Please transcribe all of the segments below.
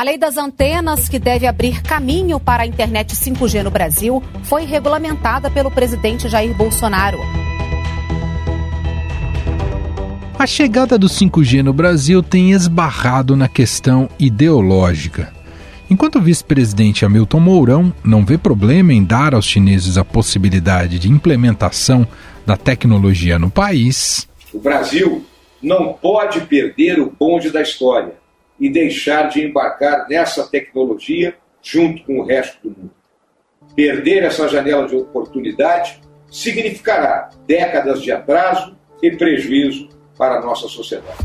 A lei das antenas, que deve abrir caminho para a internet 5G no Brasil, foi regulamentada pelo presidente Jair Bolsonaro. A chegada do 5G no Brasil tem esbarrado na questão ideológica. Enquanto o vice-presidente Hamilton Mourão não vê problema em dar aos chineses a possibilidade de implementação da tecnologia no país. O Brasil não pode perder o bonde da história e deixar de embarcar nessa tecnologia junto com o resto do mundo. Perder essa janela de oportunidade significará décadas de atraso e prejuízo para a nossa sociedade.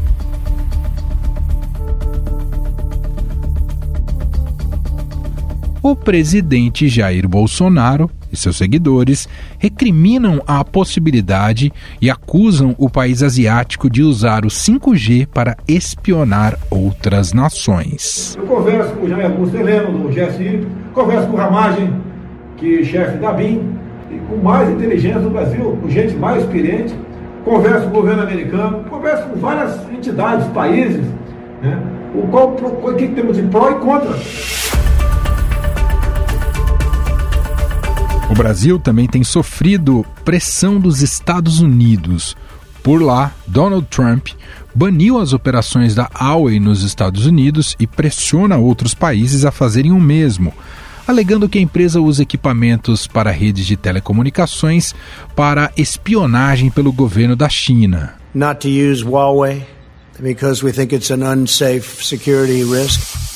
O presidente Jair Bolsonaro e seus seguidores recriminam a possibilidade e acusam o país asiático de usar o 5G para espionar outras nações. Eu converso com o Jair Augusto do GSI, converso com o Ramagem, que é chefe da BIM, e com mais inteligência do Brasil, com gente mais experiente, converso com o governo americano, converso com várias entidades, países, né? o qual, o que temos de pró e contra. O Brasil também tem sofrido pressão dos Estados Unidos. Por lá, Donald Trump baniu as operações da Huawei nos Estados Unidos e pressiona outros países a fazerem o mesmo, alegando que a empresa usa equipamentos para redes de telecomunicações para espionagem pelo governo da China. Not to use Huawei because we think it's an unsafe security risk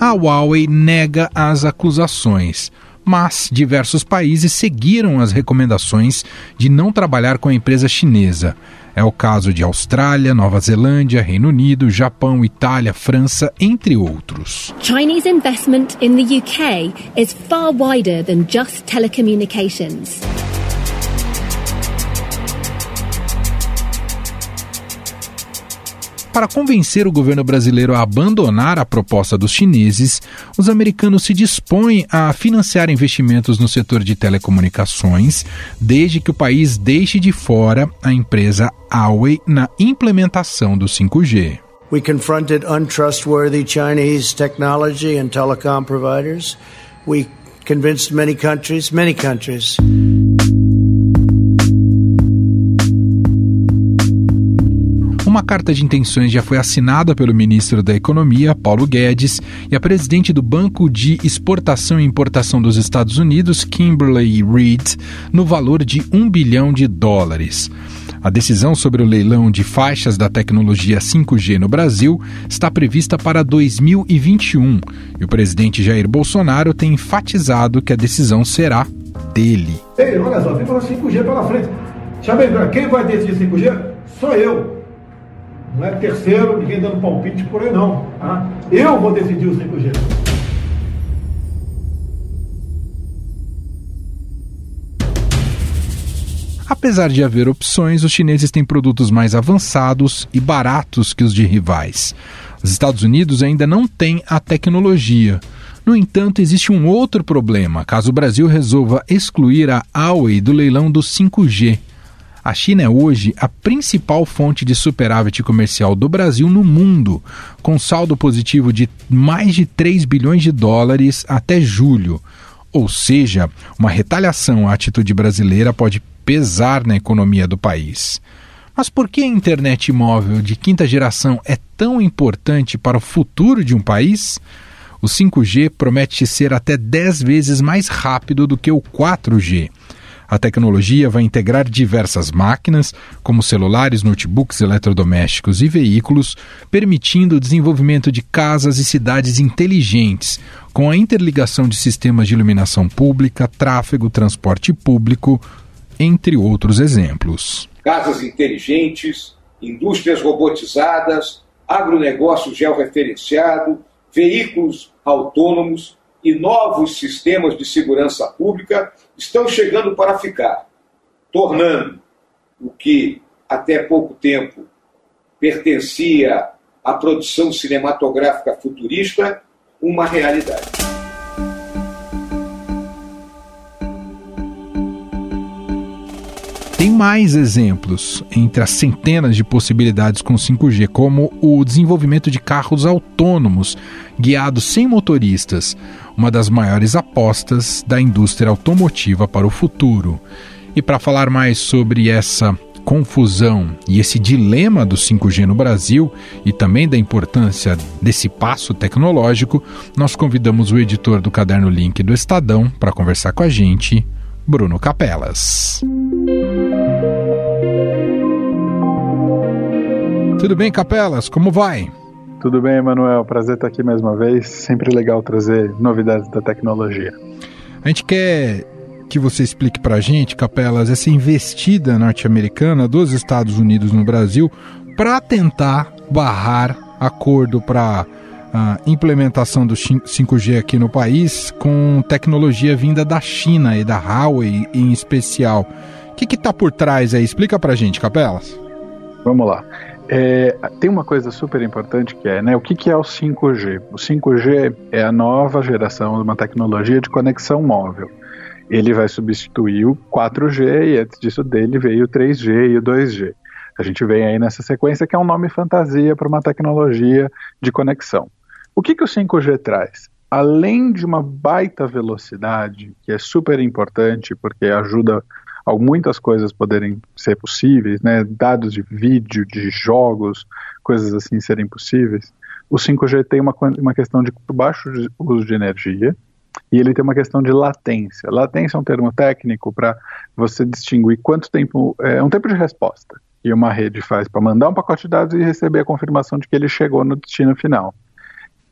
a Huawei nega as acusações, mas diversos países seguiram as recomendações de não trabalhar com a empresa chinesa. É o caso de Austrália, Nova Zelândia, Reino Unido, Japão, Itália, França, entre outros. Chinese investment in the UK is far wider than just telecommunications. Para convencer o governo brasileiro a abandonar a proposta dos chineses, os americanos se dispõem a financiar investimentos no setor de telecomunicações, desde que o país deixe de fora a empresa Huawei na implementação do 5G. We confronted untrustworthy Chinese technology and telecom providers. We convinced many countries, many countries. Uma carta de intenções já foi assinada pelo ministro da Economia, Paulo Guedes, e a presidente do Banco de Exportação e Importação dos Estados Unidos, Kimberly Reid, no valor de um bilhão de dólares. A decisão sobre o leilão de faixas da tecnologia 5G no Brasil está prevista para 2021 e o presidente Jair Bolsonaro tem enfatizado que a decisão será dele. Ei, olha só, tem 5G pela frente. Sabe quem vai decidir 5G? Sou eu. Não é terceiro, ninguém dando palpite por aí não. Tá? Eu vou decidir o 5G. Apesar de haver opções, os chineses têm produtos mais avançados e baratos que os de rivais. Os Estados Unidos ainda não têm a tecnologia. No entanto, existe um outro problema caso o Brasil resolva excluir a Huawei do leilão do 5G, a China é hoje a principal fonte de superávit comercial do Brasil no mundo, com saldo positivo de mais de 3 bilhões de dólares até julho. Ou seja, uma retaliação à atitude brasileira pode pesar na economia do país. Mas por que a internet móvel de quinta geração é tão importante para o futuro de um país? O 5G promete ser até 10 vezes mais rápido do que o 4G. A tecnologia vai integrar diversas máquinas, como celulares, notebooks, eletrodomésticos e veículos, permitindo o desenvolvimento de casas e cidades inteligentes, com a interligação de sistemas de iluminação pública, tráfego, transporte público, entre outros exemplos. Casas inteligentes, indústrias robotizadas, agronegócio georreferenciado, veículos autônomos e novos sistemas de segurança pública estão chegando para ficar, tornando o que até pouco tempo pertencia à produção cinematográfica futurista uma realidade. Mais exemplos entre as centenas de possibilidades com 5G, como o desenvolvimento de carros autônomos guiados sem motoristas, uma das maiores apostas da indústria automotiva para o futuro. E para falar mais sobre essa confusão e esse dilema do 5G no Brasil e também da importância desse passo tecnológico, nós convidamos o editor do Caderno Link do Estadão para conversar com a gente, Bruno Capelas. Tudo bem, Capelas? Como vai? Tudo bem, Emanuel. Prazer estar aqui mais uma vez. Sempre legal trazer novidades da tecnologia. A gente quer que você explique para a gente, Capelas, essa investida norte-americana dos Estados Unidos no Brasil para tentar barrar acordo para a implementação do 5G aqui no país com tecnologia vinda da China e da Huawei em especial. O que está por trás aí? Explica para a gente, Capelas. Vamos lá. É, tem uma coisa super importante que é, né, o que, que é o 5G? O 5G é a nova geração de uma tecnologia de conexão móvel ele vai substituir o 4G e antes disso dele veio o 3G e o 2G. A gente vem aí nessa sequência que é um nome fantasia para uma tecnologia de conexão. O que, que o 5G traz? Além de uma baita velocidade, que é super importante porque ajuda muitas coisas poderem ser possíveis, né? dados de vídeo, de jogos, coisas assim serem possíveis, o 5G tem uma, uma questão de baixo uso de energia, e ele tem uma questão de latência. Latência é um termo técnico para você distinguir quanto tempo é um tempo de resposta que uma rede faz para mandar um pacote de dados e receber a confirmação de que ele chegou no destino final.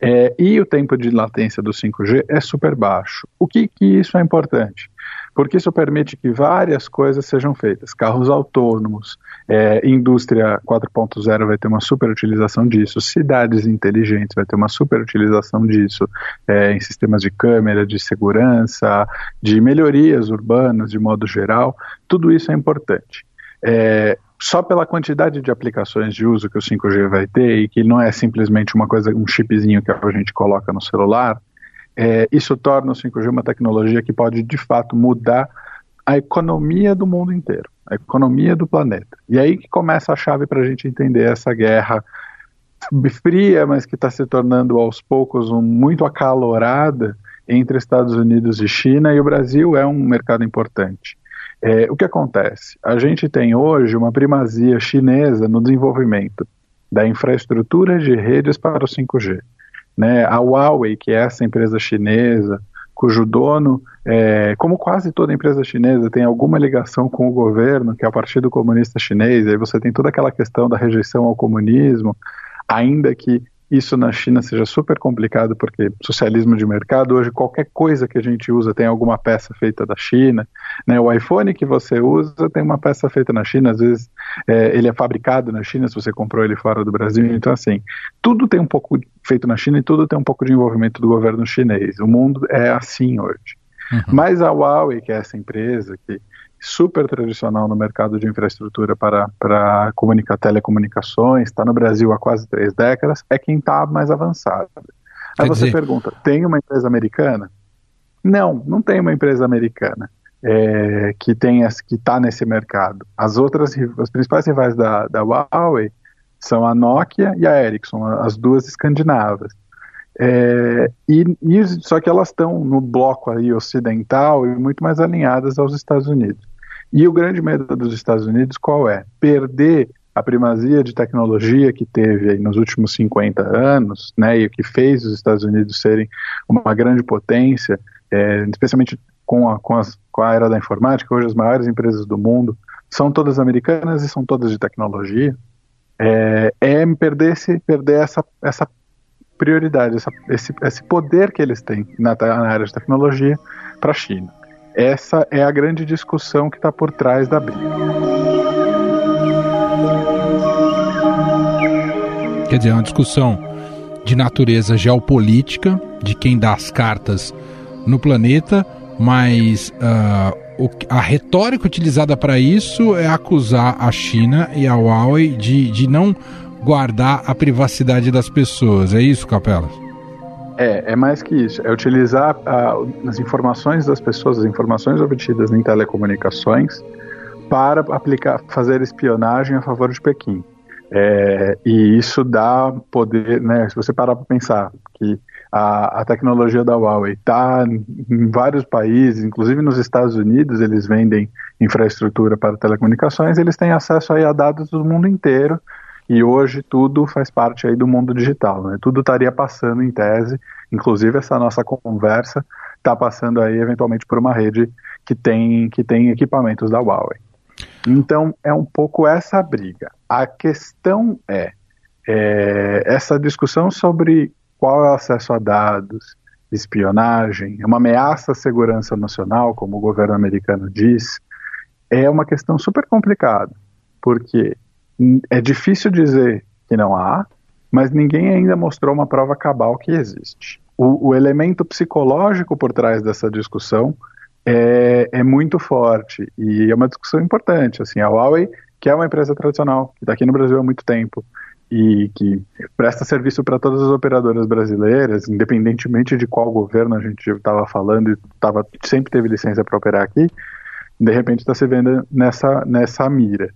É, e o tempo de latência do 5G é super baixo. O que, que isso é importante? porque isso permite que várias coisas sejam feitas. Carros autônomos, é, indústria 4.0 vai ter uma super utilização disso, cidades inteligentes vai ter uma super utilização disso, é, em sistemas de câmera, de segurança, de melhorias urbanas de modo geral, tudo isso é importante. É, só pela quantidade de aplicações de uso que o 5G vai ter e que não é simplesmente uma coisa, um chipzinho que a gente coloca no celular, é, isso torna o 5G uma tecnologia que pode de fato mudar a economia do mundo inteiro, a economia do planeta. E aí que começa a chave para a gente entender essa guerra fria, mas que está se tornando aos poucos um, muito acalorada entre Estados Unidos e China, e o Brasil é um mercado importante. É, o que acontece? A gente tem hoje uma primazia chinesa no desenvolvimento da infraestrutura de redes para o 5G. Né? A Huawei, que é essa empresa chinesa, cujo dono, é, como quase toda empresa chinesa, tem alguma ligação com o governo, que é o Partido Comunista Chinês, e aí você tem toda aquela questão da rejeição ao comunismo, ainda que isso na China seja super complicado, porque socialismo de mercado, hoje qualquer coisa que a gente usa tem alguma peça feita da China. Né? O iPhone que você usa tem uma peça feita na China, às vezes é, ele é fabricado na China, se você comprou ele fora do Brasil. Então, assim, tudo tem um pouco feito na China e tudo tem um pouco de envolvimento do governo chinês. O mundo é assim hoje. Uhum. Mas a Huawei, que é essa empresa que super tradicional no mercado de infraestrutura para, para comunicar telecomunicações, está no Brasil há quase três décadas, é quem está mais avançado. Aí Quer você dizer... pergunta, tem uma empresa americana? Não, não tem uma empresa americana é, que tenha que está nesse mercado. As outras, as principais rivais da, da Huawei são a Nokia e a Ericsson, as duas escandinavas. É, e, e, só que elas estão no bloco aí ocidental e muito mais alinhadas aos Estados Unidos. E o grande medo dos Estados Unidos qual é? Perder a primazia de tecnologia que teve nos últimos 50 anos, né, e o que fez os Estados Unidos serem uma grande potência, é, especialmente com a, com, as, com a era da informática, hoje as maiores empresas do mundo são todas americanas e são todas de tecnologia, é, é perder, esse, perder essa, essa prioridade, essa, esse, esse poder que eles têm na, na área de tecnologia para a China. Essa é a grande discussão que está por trás da briga. Quer dizer, é uma discussão de natureza geopolítica, de quem dá as cartas no planeta, mas uh, o, a retórica utilizada para isso é acusar a China e a Huawei de, de não guardar a privacidade das pessoas. É isso, Capela? É, é mais que isso. É utilizar as informações das pessoas, as informações obtidas em telecomunicações, para aplicar, fazer espionagem a favor de Pequim. É, e isso dá poder, né? Se você parar para pensar que a, a, tecnologia da Huawei está em vários países, inclusive nos Estados Unidos, eles vendem infraestrutura para telecomunicações, eles têm acesso aí a dados do mundo inteiro e hoje tudo faz parte aí do mundo digital, né? Tudo estaria passando em tese, inclusive essa nossa conversa está passando aí eventualmente por uma rede que tem que tem equipamentos da Huawei. Então, é um pouco essa briga. A questão é, é essa discussão sobre qual é o acesso a dados, espionagem, é uma ameaça à segurança nacional, como o governo americano diz, é uma questão super complicada, porque é difícil dizer que não há, mas ninguém ainda mostrou uma prova cabal que existe. O, o elemento psicológico por trás dessa discussão é, é muito forte e é uma discussão importante. Assim, a Huawei, que é uma empresa tradicional, que está aqui no Brasil há muito tempo e que presta serviço para todas as operadoras brasileiras, independentemente de qual governo a gente estava falando e tava, sempre teve licença para operar aqui, de repente está se vendo nessa, nessa mira.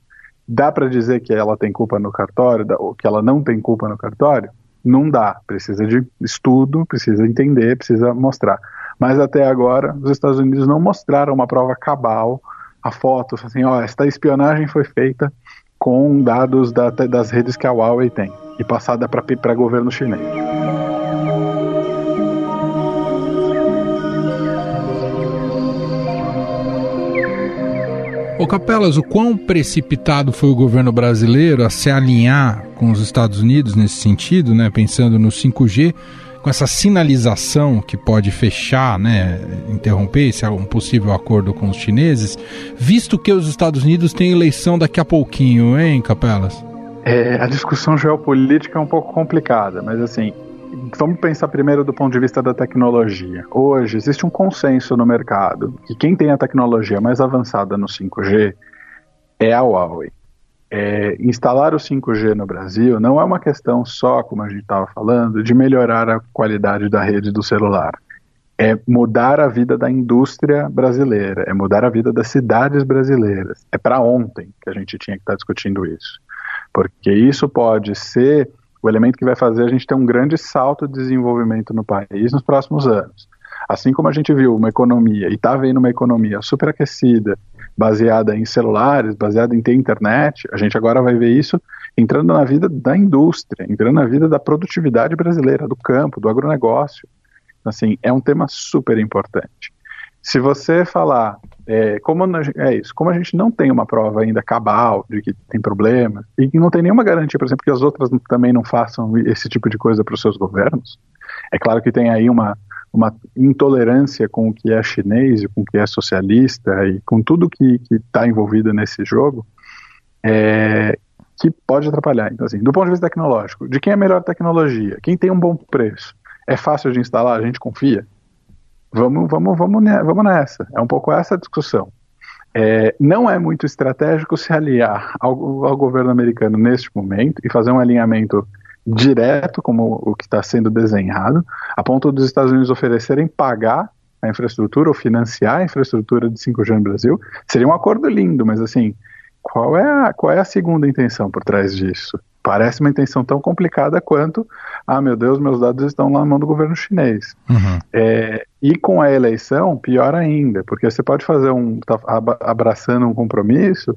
Dá para dizer que ela tem culpa no cartório, ou que ela não tem culpa no cartório? Não dá. Precisa de estudo, precisa entender, precisa mostrar. Mas até agora, os Estados Unidos não mostraram uma prova cabal, a foto, assim, ó, esta espionagem foi feita com dados da, das redes que a Huawei tem e passada para governo chinês. Ô Capelas, o quão precipitado foi o governo brasileiro a se alinhar com os Estados Unidos nesse sentido, né, pensando no 5G, com essa sinalização que pode fechar, né, interromper esse um possível acordo com os chineses, visto que os Estados Unidos têm eleição daqui a pouquinho, hein, Capelas? É, a discussão geopolítica é um pouco complicada, mas assim, vamos pensar primeiro do ponto de vista da tecnologia. Hoje existe um consenso no mercado que quem tem a tecnologia mais avançada no 5G é a Huawei é, instalar o 5G no Brasil não é uma questão só, como a gente estava falando, de melhorar a qualidade da rede do celular. É mudar a vida da indústria brasileira, é mudar a vida das cidades brasileiras. É para ontem que a gente tinha que estar tá discutindo isso. Porque isso pode ser o elemento que vai fazer a gente ter um grande salto de desenvolvimento no país nos próximos anos. Assim como a gente viu uma economia, e está vendo uma economia superaquecida, baseada em celulares, baseada em ter internet, a gente agora vai ver isso entrando na vida da indústria, entrando na vida da produtividade brasileira, do campo, do agronegócio. Assim, é um tema super importante. Se você falar, é, como é isso, como a gente não tem uma prova ainda cabal de que tem problema, e que não tem nenhuma garantia, por exemplo, que as outras também não façam esse tipo de coisa para os seus governos, é claro que tem aí uma, uma intolerância com o que é chinês, com o que é socialista e com tudo que está envolvido nesse jogo, é, que pode atrapalhar. Então, assim, do ponto de vista tecnológico, de quem é a melhor tecnologia? Quem tem um bom preço? É fácil de instalar? A gente confia? Vamos, vamos, vamos, vamos nessa. É um pouco essa a discussão. É, não é muito estratégico se aliar ao, ao governo americano neste momento e fazer um alinhamento direto, como o que está sendo desenhado, a ponto dos Estados Unidos oferecerem pagar a infraestrutura ou financiar a infraestrutura de 5G no Brasil, seria um acordo lindo, mas assim, qual é a, qual é a segunda intenção por trás disso? Parece uma intenção tão complicada quanto, ah, meu Deus, meus dados estão lá na mão do governo chinês. Uhum. É, e com a eleição, pior ainda, porque você pode fazer um, tá abraçando um compromisso,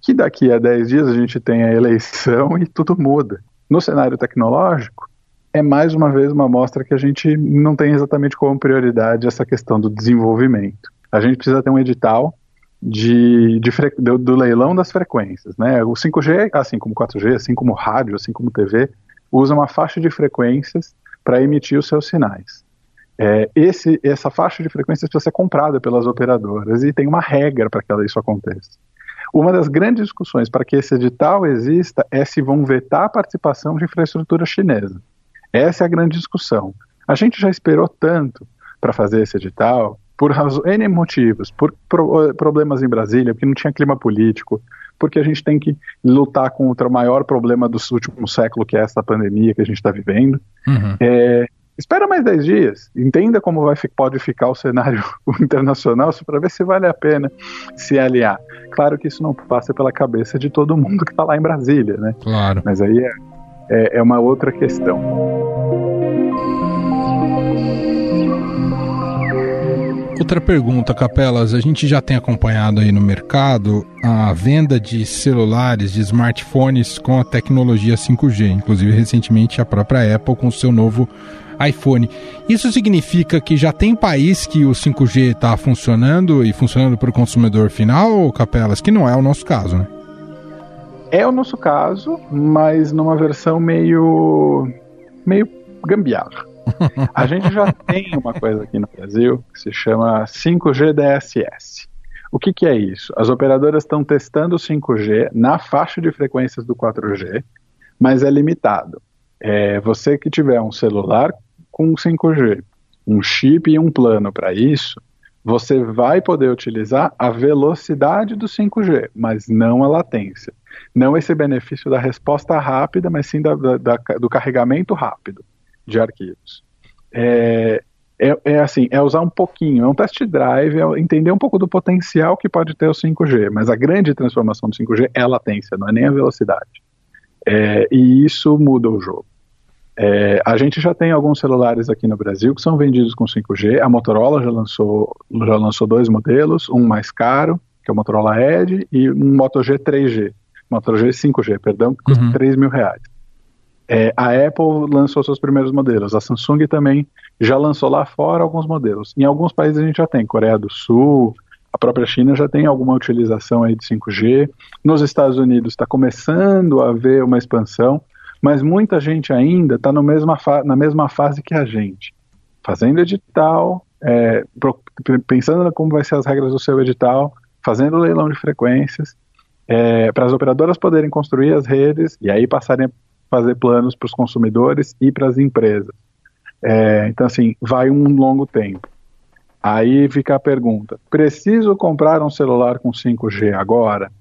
que daqui a 10 dias a gente tem a eleição e tudo muda no cenário tecnológico, é mais uma vez uma amostra que a gente não tem exatamente como prioridade essa questão do desenvolvimento. A gente precisa ter um edital de, de do, do, leilão das frequências. Né? O 5G, assim como 4G, assim como rádio, assim como TV, usa uma faixa de frequências para emitir os seus sinais. É, esse, essa faixa de frequências precisa ser comprada pelas operadoras e tem uma regra para que isso aconteça. Uma das grandes discussões para que esse edital exista é se vão vetar a participação de infraestrutura chinesa. Essa é a grande discussão. A gente já esperou tanto para fazer esse edital, por N motivos, por pro, problemas em Brasília, porque não tinha clima político, porque a gente tem que lutar contra o maior problema do último século, que é essa pandemia que a gente está vivendo. Uhum. É, espera mais 10 dias, entenda como vai, pode ficar o cenário internacional para ver se vale a pena se aliar. Claro que isso não passa pela cabeça de todo mundo que está lá em Brasília, né? Claro. Mas aí é, é, é uma outra questão. Outra pergunta, Capelas. A gente já tem acompanhado aí no mercado a venda de celulares, de smartphones com a tecnologia 5G. Inclusive, recentemente, a própria Apple com o seu novo iPhone. Isso significa que já tem país que o 5G está funcionando e funcionando para o consumidor final, Capelas? Que não é o nosso caso, né? É o nosso caso, mas numa versão meio. meio gambiarra. A gente já tem uma coisa aqui no Brasil que se chama 5G DSS. O que, que é isso? As operadoras estão testando o 5G na faixa de frequências do 4G, mas é limitado. É, você que tiver um celular com 5G, um chip e um plano para isso, você vai poder utilizar a velocidade do 5G, mas não a latência. Não esse benefício da resposta rápida, mas sim da, da, do carregamento rápido de arquivos. É, é, é, assim, é usar um pouquinho, é um test drive, é entender um pouco do potencial que pode ter o 5G, mas a grande transformação do 5G é a latência, não é nem a velocidade. É, e isso muda o jogo. É, a gente já tem alguns celulares aqui no Brasil que são vendidos com 5G. A Motorola já lançou, já lançou dois modelos, um mais caro, que é o Motorola Edge, e um Moto G 3G, Moto G 5G, perdão, que custa uhum. 3 mil reais. É, a Apple lançou seus primeiros modelos, a Samsung também já lançou lá fora alguns modelos. Em alguns países a gente já tem, Coreia do Sul, a própria China já tem alguma utilização aí de 5G. Nos Estados Unidos está começando a haver uma expansão, mas muita gente ainda está na mesma fase que a gente, fazendo edital, é, pensando como vai ser as regras do seu edital, fazendo leilão de frequências, é, para as operadoras poderem construir as redes e aí passarem fazer planos para os consumidores e para as empresas. É, então, assim, vai um longo tempo. Aí fica a pergunta: preciso comprar um celular com 5G agora?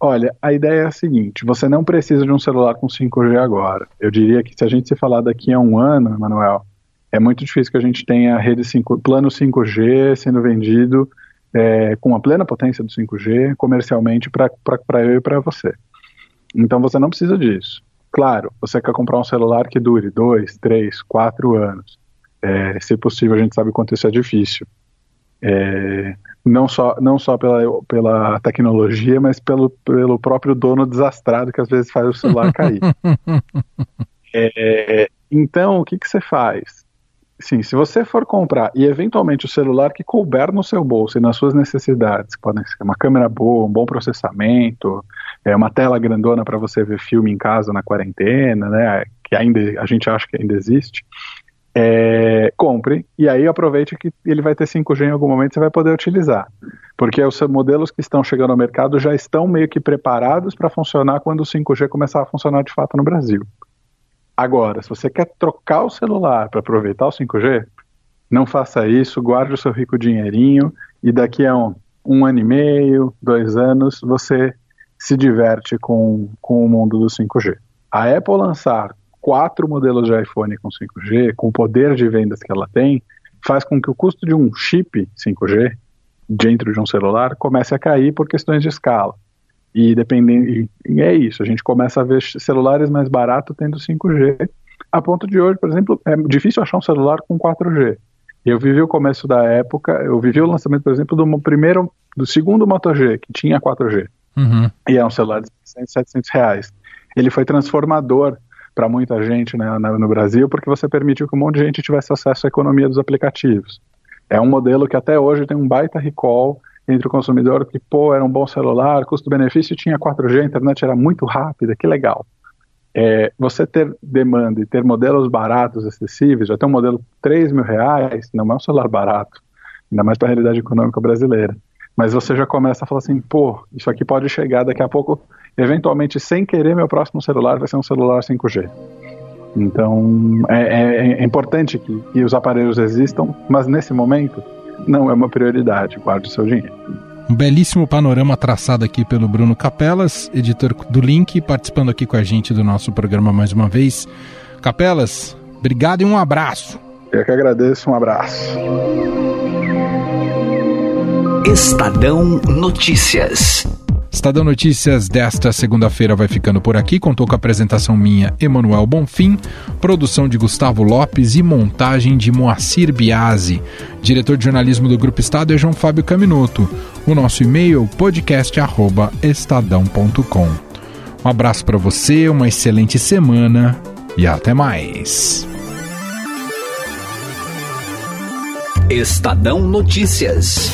Olha, a ideia é a seguinte: você não precisa de um celular com 5G agora. Eu diria que se a gente se falar daqui a um ano, Emanuel, é muito difícil que a gente tenha rede 5, plano 5G sendo vendido é, com a plena potência do 5G comercialmente para eu e para você. Então você não precisa disso. Claro, você quer comprar um celular que dure dois, três, quatro anos. É, se possível, a gente sabe quanto isso é difícil. É, não só, não só pela, pela tecnologia, mas pelo, pelo próprio dono desastrado que às vezes faz o celular cair. é, então, o que, que você faz? Sim, se você for comprar e eventualmente o celular que couber no seu bolso e nas suas necessidades, que podem ser uma câmera boa, um bom processamento, é uma tela grandona para você ver filme em casa na quarentena, né, que ainda a gente acha que ainda existe, é, compre e aí aproveite que ele vai ter 5G em algum momento você vai poder utilizar. Porque os modelos que estão chegando ao mercado já estão meio que preparados para funcionar quando o 5G começar a funcionar de fato no Brasil. Agora, se você quer trocar o celular para aproveitar o 5G, não faça isso, guarde o seu rico dinheirinho e daqui a um, um ano e meio, dois anos, você se diverte com, com o mundo do 5G. A Apple lançar quatro modelos de iPhone com 5G, com o poder de vendas que ela tem, faz com que o custo de um chip 5G dentro de um celular comece a cair por questões de escala. E dependendo, e é isso, a gente começa a ver celulares mais baratos tendo 5G, a ponto de hoje, por exemplo, é difícil achar um celular com 4G. Eu vivi o começo da época, eu vivi o lançamento, por exemplo, do primeiro, do segundo Moto G, que tinha 4G. Uhum. E é um celular de 600, 700 reais. Ele foi transformador para muita gente né, no Brasil, porque você permitiu que um monte de gente tivesse acesso à economia dos aplicativos. É um modelo que até hoje tem um baita recall entre o consumidor, que, pô, era um bom celular, custo-benefício tinha 4G, a internet era muito rápida, que legal. É, você ter demanda e ter modelos baratos, acessíveis, tem um modelo 3 mil reais, não é um celular barato, ainda mais para a realidade econômica brasileira mas você já começa a falar assim, pô, isso aqui pode chegar daqui a pouco, eventualmente, sem querer, meu próximo celular vai ser um celular 5G. Então, é, é, é importante que, que, os aparelhos existam, mas nesse momento não é uma prioridade, guarde o seu dinheiro. Um belíssimo panorama traçado aqui pelo Bruno Capelas, editor do Link, participando aqui com a gente do nosso programa mais uma vez. Capelas, Obrigado e um abraço. Eu que agradeço, um abraço. Estadão Notícias. Estadão Notícias desta segunda-feira vai ficando por aqui. Contou com a apresentação minha, Emanuel Bonfim, produção de Gustavo Lopes e montagem de Moacir Biasi. Diretor de jornalismo do Grupo Estado é João Fábio Caminoto. O nosso e-mail podcast@estadão.com. Um abraço para você, uma excelente semana e até mais. Estadão Notícias.